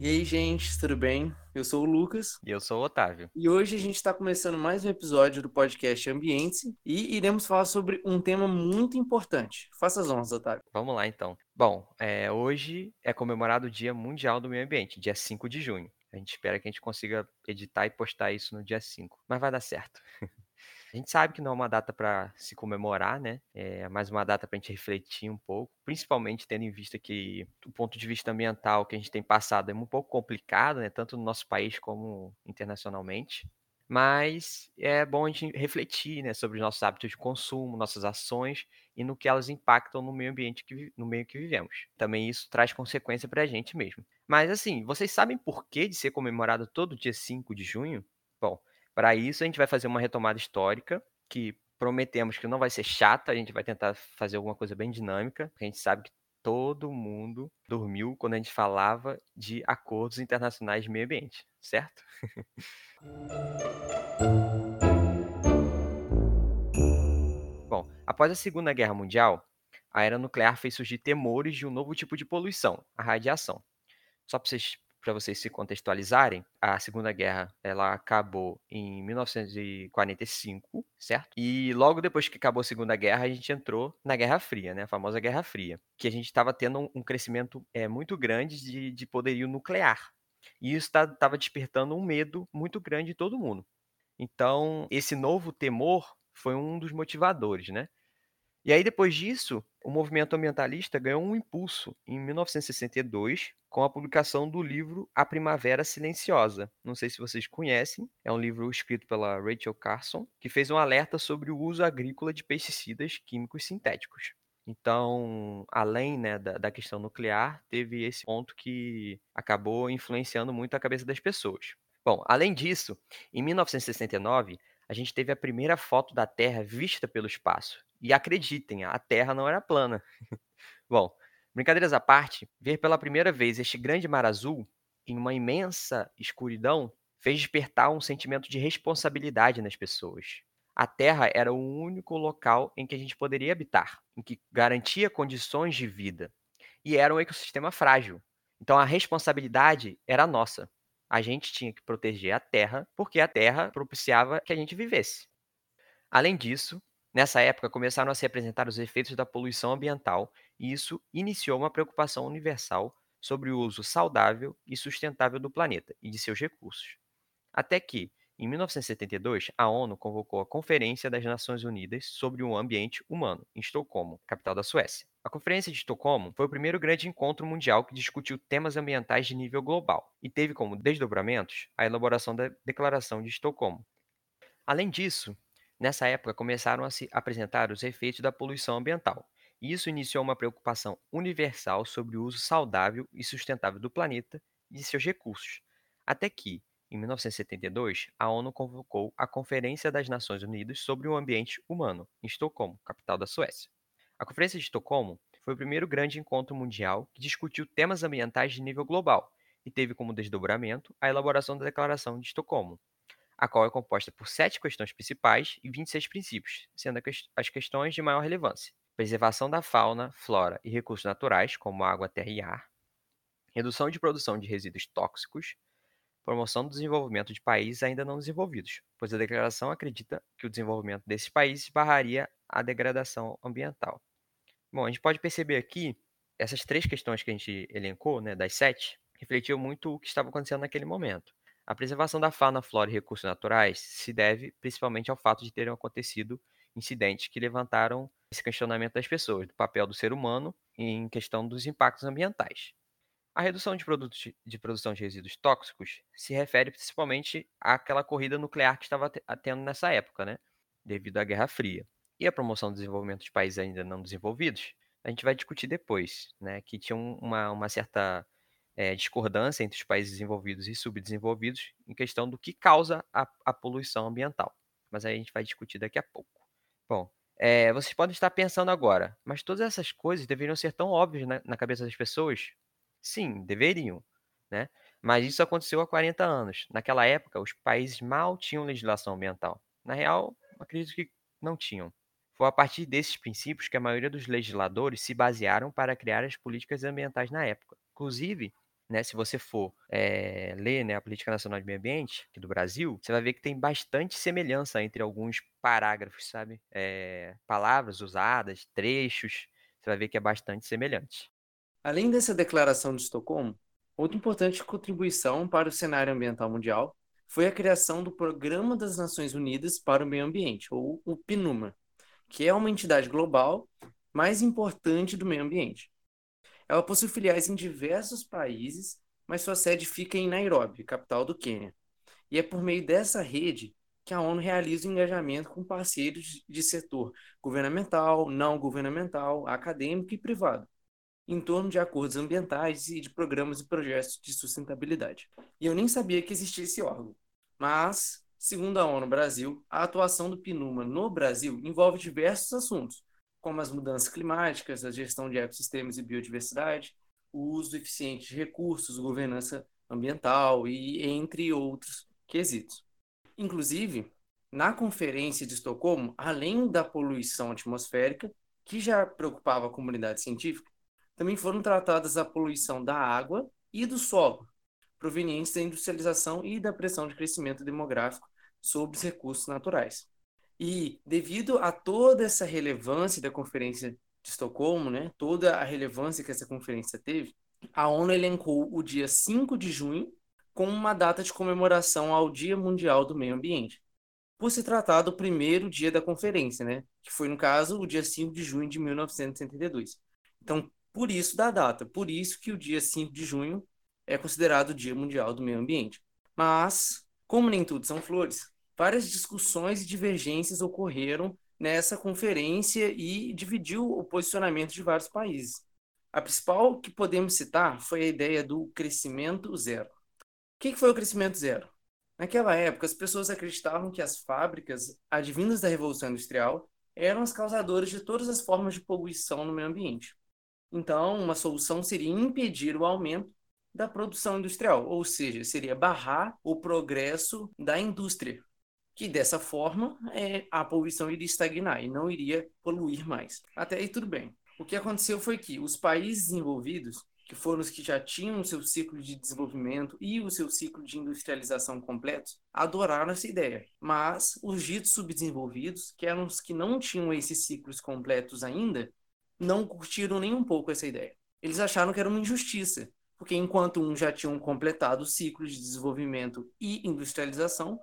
E aí, gente, tudo bem? Eu sou o Lucas E eu sou o Otávio. e hoje a gente está começando mais um episódio do podcast Ambiente e iremos falar sobre um tema muito importante. Faça as honras, Otávio. Vamos lá, então. Bom, é, hoje é comemorado o Dia Mundial do Meio Ambiente, dia 5 de junho. A gente espera que a gente consiga editar e postar isso no dia 5, mas vai dar certo. A gente sabe que não é uma data para se comemorar, né? É mais uma data para a gente refletir um pouco, principalmente tendo em vista que o ponto de vista ambiental que a gente tem passado é um pouco complicado, né? Tanto no nosso país como internacionalmente. Mas é bom a gente refletir, né, sobre os nossos hábitos de consumo, nossas ações e no que elas impactam no meio ambiente que no meio que vivemos. Também isso traz consequência para a gente mesmo. Mas assim, vocês sabem por que de ser comemorado todo dia 5 de junho? Bom, para isso a gente vai fazer uma retomada histórica que prometemos que não vai ser chata, a gente vai tentar fazer alguma coisa bem dinâmica, porque a gente sabe que todo mundo dormiu quando a gente falava de acordos internacionais de meio ambiente, certo? Bom, após a Segunda Guerra Mundial, a era nuclear fez surgir temores de um novo tipo de poluição, a radiação. Só para vocês, para vocês se contextualizarem, a Segunda Guerra ela acabou em 1945, certo? E logo depois que acabou a Segunda Guerra, a gente entrou na Guerra Fria, né? A famosa Guerra Fria, que a gente estava tendo um, crescimento é, muito grande de, de poderio nuclear. E isso estava despertando um medo muito grande em todo mundo. Então, esse novo temor foi um dos motivadores, né? E aí, depois disso, o movimento ambientalista ganhou um impulso em 1962 com a publicação do livro A Primavera Silenciosa. Não sei se vocês conhecem, é um livro escrito pela Rachel Carson, que fez um alerta sobre o uso agrícola de pesticidas químicos sintéticos. Então, além né, da, da questão nuclear, teve esse ponto que acabou influenciando muito a cabeça das pessoas. Bom, além disso, em 1969, a gente teve a primeira foto da Terra vista pelo espaço. E acreditem, a Terra não era plana. Bom, brincadeiras à parte, ver pela primeira vez este grande mar azul em uma imensa escuridão fez despertar um sentimento de responsabilidade nas pessoas. A Terra era o único local em que a gente poderia habitar, em que garantia condições de vida, e era um ecossistema frágil. Então a responsabilidade era nossa. A gente tinha que proteger a Terra, porque a Terra propiciava que a gente vivesse. Além disso, nessa época começaram a se apresentar os efeitos da poluição ambiental, e isso iniciou uma preocupação universal sobre o uso saudável e sustentável do planeta e de seus recursos. Até que, em 1972, a ONU convocou a Conferência das Nações Unidas sobre o Ambiente Humano, em Estocolmo, capital da Suécia. A Conferência de Estocolmo foi o primeiro grande encontro mundial que discutiu temas ambientais de nível global e teve como desdobramentos a elaboração da Declaração de Estocolmo. Além disso, nessa época começaram a se apresentar os efeitos da poluição ambiental. E isso iniciou uma preocupação universal sobre o uso saudável e sustentável do planeta e de seus recursos. Até que, em 1972, a ONU convocou a Conferência das Nações Unidas sobre o Ambiente Humano, em Estocolmo, capital da Suécia. A Conferência de Estocolmo foi o primeiro grande encontro mundial que discutiu temas ambientais de nível global e teve como desdobramento a elaboração da Declaração de Estocolmo, a qual é composta por sete questões principais e 26 princípios, sendo as questões de maior relevância: preservação da fauna, flora e recursos naturais, como água, terra e ar, redução de produção de resíduos tóxicos, promoção do desenvolvimento de países ainda não desenvolvidos, pois a declaração acredita que o desenvolvimento desses países barraria a degradação ambiental. Bom, a gente pode perceber aqui, essas três questões que a gente elencou, né, das sete, refletiu muito o que estava acontecendo naquele momento. A preservação da fauna, flora e recursos naturais se deve principalmente ao fato de terem acontecido incidentes que levantaram esse questionamento das pessoas, do papel do ser humano em questão dos impactos ambientais. A redução de produtos de, produção de resíduos tóxicos se refere principalmente àquela corrida nuclear que estava tendo nessa época, né, devido à Guerra Fria. E a promoção do desenvolvimento de países ainda não desenvolvidos, a gente vai discutir depois, né, que tinha uma, uma certa é, discordância entre os países desenvolvidos e subdesenvolvidos em questão do que causa a, a poluição ambiental. Mas aí a gente vai discutir daqui a pouco. Bom, é, vocês podem estar pensando agora, mas todas essas coisas deveriam ser tão óbvias na, na cabeça das pessoas? Sim, deveriam, né? Mas isso aconteceu há 40 anos. Naquela época, os países mal tinham legislação ambiental. Na real, acredito que não tinham. Foi a partir desses princípios que a maioria dos legisladores se basearam para criar as políticas ambientais na época. Inclusive, né, se você for é, ler né, a Política Nacional de Meio Ambiente aqui do Brasil, você vai ver que tem bastante semelhança entre alguns parágrafos, sabe? É, palavras usadas, trechos, você vai ver que é bastante semelhante. Além dessa declaração de Estocolmo, outra importante contribuição para o cenário ambiental mundial foi a criação do Programa das Nações Unidas para o Meio Ambiente, ou o PNUMA, que é uma entidade global mais importante do meio ambiente. Ela possui filiais em diversos países, mas sua sede fica em Nairobi, capital do Quênia. E é por meio dessa rede que a ONU realiza o engajamento com parceiros de setor governamental, não governamental, acadêmico e privado, em torno de acordos ambientais e de programas e projetos de sustentabilidade. E eu nem sabia que existia esse órgão. Mas, segundo a ONU Brasil, a atuação do PNUMA no Brasil envolve diversos assuntos, como as mudanças climáticas, a gestão de ecossistemas e biodiversidade, o uso eficiente de recursos, governança ambiental e entre outros quesitos. Inclusive, na conferência de Estocolmo, além da poluição atmosférica, que já preocupava a comunidade científica, também foram tratadas a poluição da água e do solo, provenientes da industrialização e da pressão de crescimento demográfico sobre os recursos naturais. E devido a toda essa relevância da Conferência de Estocolmo, né, toda a relevância que essa conferência teve, a ONU elencou o dia 5 de junho como uma data de comemoração ao Dia Mundial do Meio Ambiente, por se tratar do primeiro dia da conferência, né, que foi, no caso, o dia 5 de junho de 1972. Então, por isso da data, por isso que o dia 5 de junho é considerado o Dia Mundial do Meio Ambiente. Mas, como nem tudo são flores, várias discussões e divergências ocorreram nessa conferência e dividiu o posicionamento de vários países. A principal que podemos citar foi a ideia do crescimento zero. O que foi o crescimento zero? Naquela época, as pessoas acreditavam que as fábricas, advindas da Revolução Industrial, eram as causadoras de todas as formas de poluição no meio ambiente. Então, uma solução seria impedir o aumento da produção industrial, ou seja, seria barrar o progresso da indústria, que dessa forma é, a poluição iria estagnar e não iria poluir mais. Até aí tudo bem. O que aconteceu foi que os países desenvolvidos, que foram os que já tinham o seu ciclo de desenvolvimento e o seu ciclo de industrialização completos, adoraram essa ideia. Mas os ditos subdesenvolvidos, que eram os que não tinham esses ciclos completos ainda, não curtiram nem um pouco essa ideia. Eles acharam que era uma injustiça, porque enquanto uns já tinham completado o ciclo de desenvolvimento e industrialização,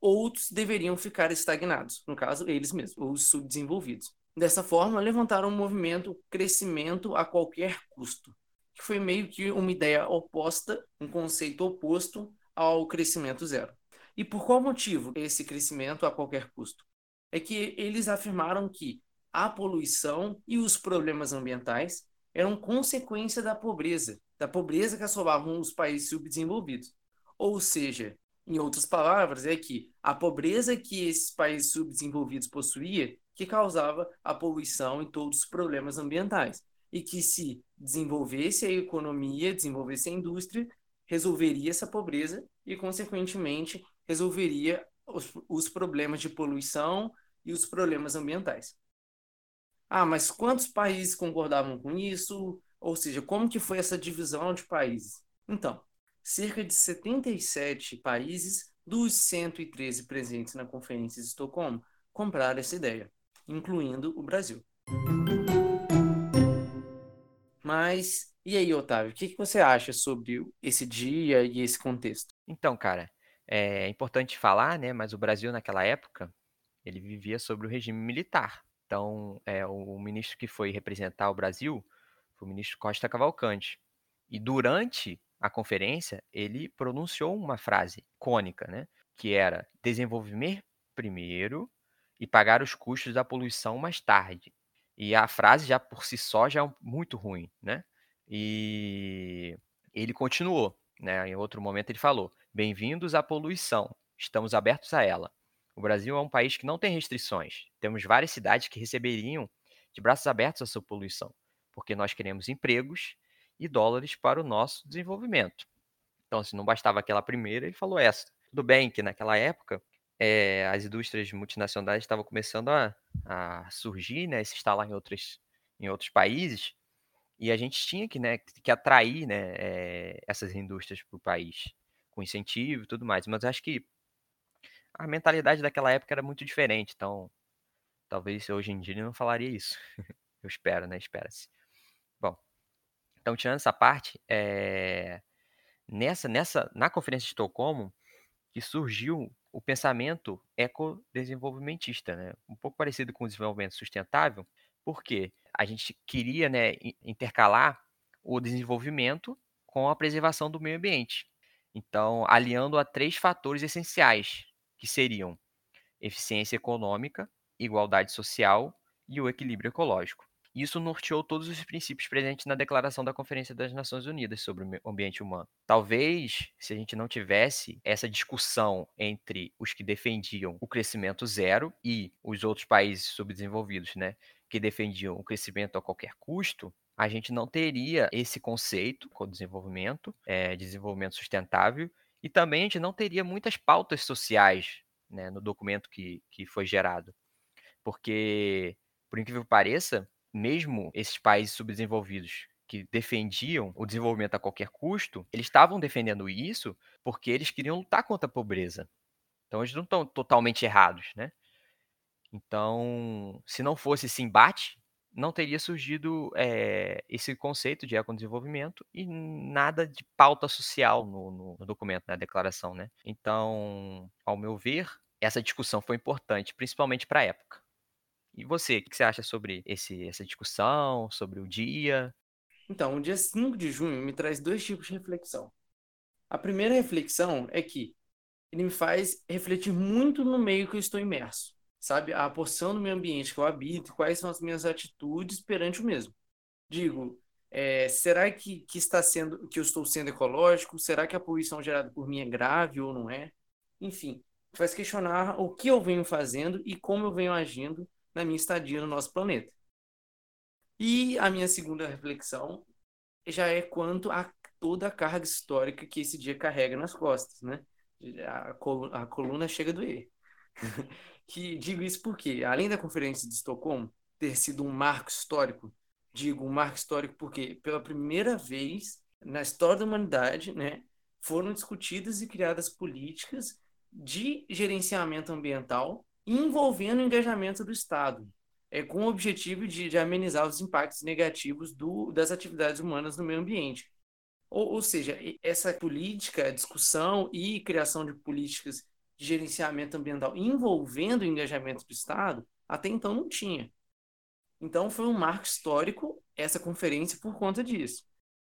outros deveriam ficar estagnados, no caso, eles mesmos, os subdesenvolvidos. Dessa forma, levantaram um movimento crescimento a qualquer custo, que foi meio que uma ideia oposta, um conceito oposto ao crescimento zero. E por qual motivo esse crescimento a qualquer custo? É que eles afirmaram que a poluição e os problemas ambientais eram consequência da pobreza, da pobreza que assolavam os países subdesenvolvidos. Ou seja, em outras palavras, é que a pobreza que esses países subdesenvolvidos possuía que causava a poluição e todos os problemas ambientais. E que se desenvolvesse a economia, desenvolvesse a indústria, resolveria essa pobreza e, consequentemente, resolveria os, os problemas de poluição e os problemas ambientais. Ah, mas quantos países concordavam com isso? Ou seja, como que foi essa divisão de países? Então, cerca de 77 países dos 113 presentes na Conferência de Estocolmo compraram essa ideia, incluindo o Brasil. Mas e aí, Otávio, o que, que você acha sobre esse dia e esse contexto? Então, cara, é importante falar, né? Mas o Brasil naquela época ele vivia sobre o regime militar. Então, é, o ministro que foi representar o Brasil foi o ministro Costa Cavalcante. E durante a conferência, ele pronunciou uma frase icônica, né? Que era desenvolver primeiro e pagar os custos da poluição mais tarde. E a frase já por si só já é muito ruim, né? E ele continuou, né? Em outro momento ele falou: "Bem-vindos à poluição. Estamos abertos a ela. O Brasil é um país que não tem restrições. Temos várias cidades que receberiam de braços abertos a sua poluição, porque nós queremos empregos e dólares para o nosso desenvolvimento. Então, se não bastava aquela primeira, ele falou essa. Tudo bem que naquela época é, as indústrias multinacionais estavam começando a, a surgir, né, se instalar em, outras, em outros países, E a gente tinha que, né, que atrair né, é, essas indústrias para o país, com incentivo e tudo mais. Mas acho que a mentalidade daquela época era muito diferente, então talvez hoje em dia ele não falaria isso. Eu espero, né? Espera-se. Bom, então tirando essa parte, é... nessa, nessa, na Conferência de Estocolmo, que surgiu o pensamento ecodesenvolvimentista, né? um pouco parecido com o desenvolvimento sustentável, porque a gente queria né, intercalar o desenvolvimento com a preservação do meio ambiente. Então, aliando a três fatores essenciais, que seriam eficiência econômica, igualdade social e o equilíbrio ecológico. Isso norteou todos os princípios presentes na Declaração da Conferência das Nações Unidas sobre o Ambiente Humano. Talvez, se a gente não tivesse essa discussão entre os que defendiam o crescimento zero e os outros países subdesenvolvidos, né, que defendiam o crescimento a qualquer custo, a gente não teria esse conceito com desenvolvimento, é, desenvolvimento sustentável, e também a gente não teria muitas pautas sociais né, no documento que, que foi gerado. Porque, por incrível que pareça, mesmo esses países subdesenvolvidos que defendiam o desenvolvimento a qualquer custo, eles estavam defendendo isso porque eles queriam lutar contra a pobreza. Então eles não estão totalmente errados, né? Então, se não fosse esse embate, não teria surgido é, esse conceito de ecodesenvolvimento e nada de pauta social no, no, no documento, na declaração, né? Então, ao meu ver, essa discussão foi importante, principalmente para a época. E você, o que você acha sobre esse, essa discussão, sobre o dia? Então, o dia 5 de junho me traz dois tipos de reflexão. A primeira reflexão é que ele me faz refletir muito no meio que eu estou imerso, sabe? A porção do meio ambiente que eu habito, quais são as minhas atitudes perante o mesmo. Digo, é, será que, que está sendo que eu estou sendo ecológico? Será que a poluição gerada por mim é grave ou não é? Enfim, faz questionar o que eu venho fazendo e como eu venho agindo na minha estadia no nosso planeta. E a minha segunda reflexão já é quanto a toda a carga histórica que esse dia carrega nas costas, né? A, coluna, a coluna chega a doer. que digo isso porque, além da Conferência de Estocolmo ter sido um marco histórico, digo um marco histórico porque pela primeira vez na história da humanidade, né, foram discutidas e criadas políticas de gerenciamento ambiental envolvendo o engajamento do Estado, é, com o objetivo de, de amenizar os impactos negativos do, das atividades humanas no meio ambiente. Ou, ou seja, essa política, discussão e criação de políticas de gerenciamento ambiental envolvendo o engajamento do Estado, até então não tinha. Então foi um marco histórico essa conferência por conta disso.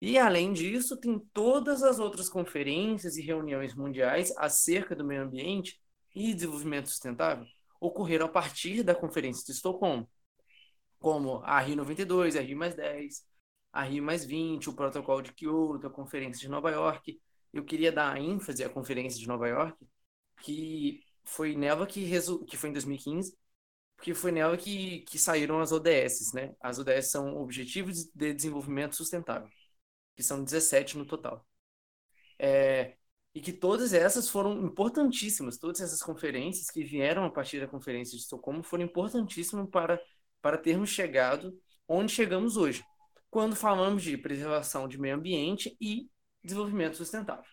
E além disso, tem todas as outras conferências e reuniões mundiais acerca do meio ambiente e desenvolvimento sustentável ocorreram a partir da Conferência de Estocolmo, como a Rio 92, a Rio mais 10, a Rio mais 20, o Protocolo de Kyoto, a Conferência de Nova York. Eu queria dar ênfase à Conferência de Nova York, que foi nela que, resu... que foi em 2015, porque foi nela que, que saíram as ODS, né? As ODS são Objetivos de Desenvolvimento Sustentável, que são 17 no total. É, e que todas essas foram importantíssimas, todas essas conferências que vieram a partir da Conferência de Estocolmo foram importantíssimas para, para termos chegado onde chegamos hoje, quando falamos de preservação de meio ambiente e desenvolvimento sustentável.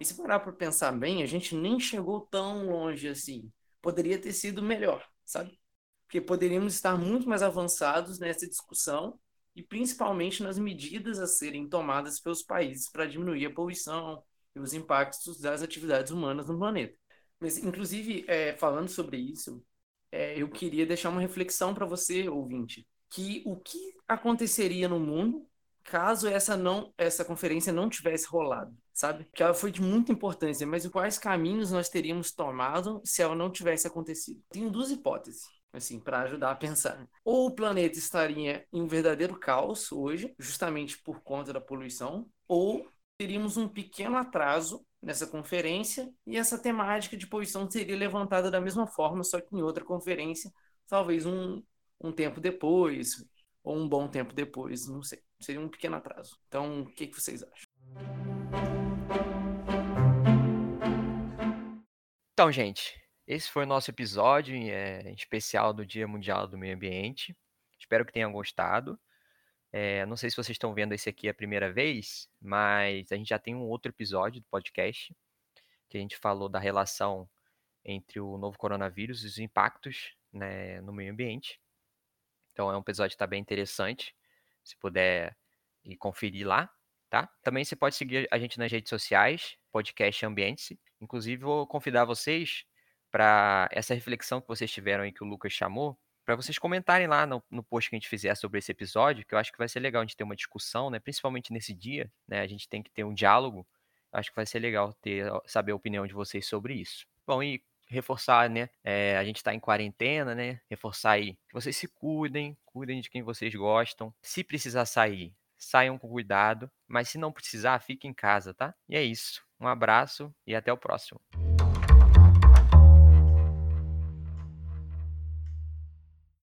E se parar para pensar bem, a gente nem chegou tão longe assim. Poderia ter sido melhor, sabe? Porque poderíamos estar muito mais avançados nessa discussão e principalmente nas medidas a serem tomadas pelos países para diminuir a poluição, e os impactos das atividades humanas no planeta. Mas, inclusive, é, falando sobre isso, é, eu queria deixar uma reflexão para você, ouvinte, que o que aconteceria no mundo caso essa não essa conferência não tivesse rolado, sabe? Que ela foi de muita importância, mas quais caminhos nós teríamos tomado se ela não tivesse acontecido? Tenho duas hipóteses assim, para ajudar a pensar. Ou o planeta estaria em um verdadeiro caos hoje, justamente por conta da poluição, ou teríamos um pequeno atraso nessa conferência e essa temática de poluição seria levantada da mesma forma, só que em outra conferência, talvez um, um tempo depois, ou um bom tempo depois, não sei. Seria um pequeno atraso. Então, o que, que vocês acham? Então, gente, esse foi o nosso episódio é, especial do Dia Mundial do Meio Ambiente. Espero que tenham gostado. É, não sei se vocês estão vendo esse aqui a primeira vez, mas a gente já tem um outro episódio do podcast que a gente falou da relação entre o novo coronavírus e os impactos né, no meio ambiente. Então é um episódio que está bem interessante. Se puder ir conferir lá, tá? Também você pode seguir a gente nas redes sociais, podcast Ambiente. Inclusive, vou convidar vocês para essa reflexão que vocês tiveram aí que o Lucas chamou, para vocês comentarem lá no, no, post que a gente fizer sobre esse episódio, que eu acho que vai ser legal a gente ter uma discussão, né? Principalmente nesse dia, né? A gente tem que ter um diálogo. Acho que vai ser legal ter, saber a opinião de vocês sobre isso. Bom, e reforçar, né? É, a gente está em quarentena, né? Reforçar aí que vocês se cuidem, cuidem de quem vocês gostam. Se precisar sair, saiam com cuidado. Mas se não precisar, fique em casa, tá? E é isso. Um abraço e até o próximo.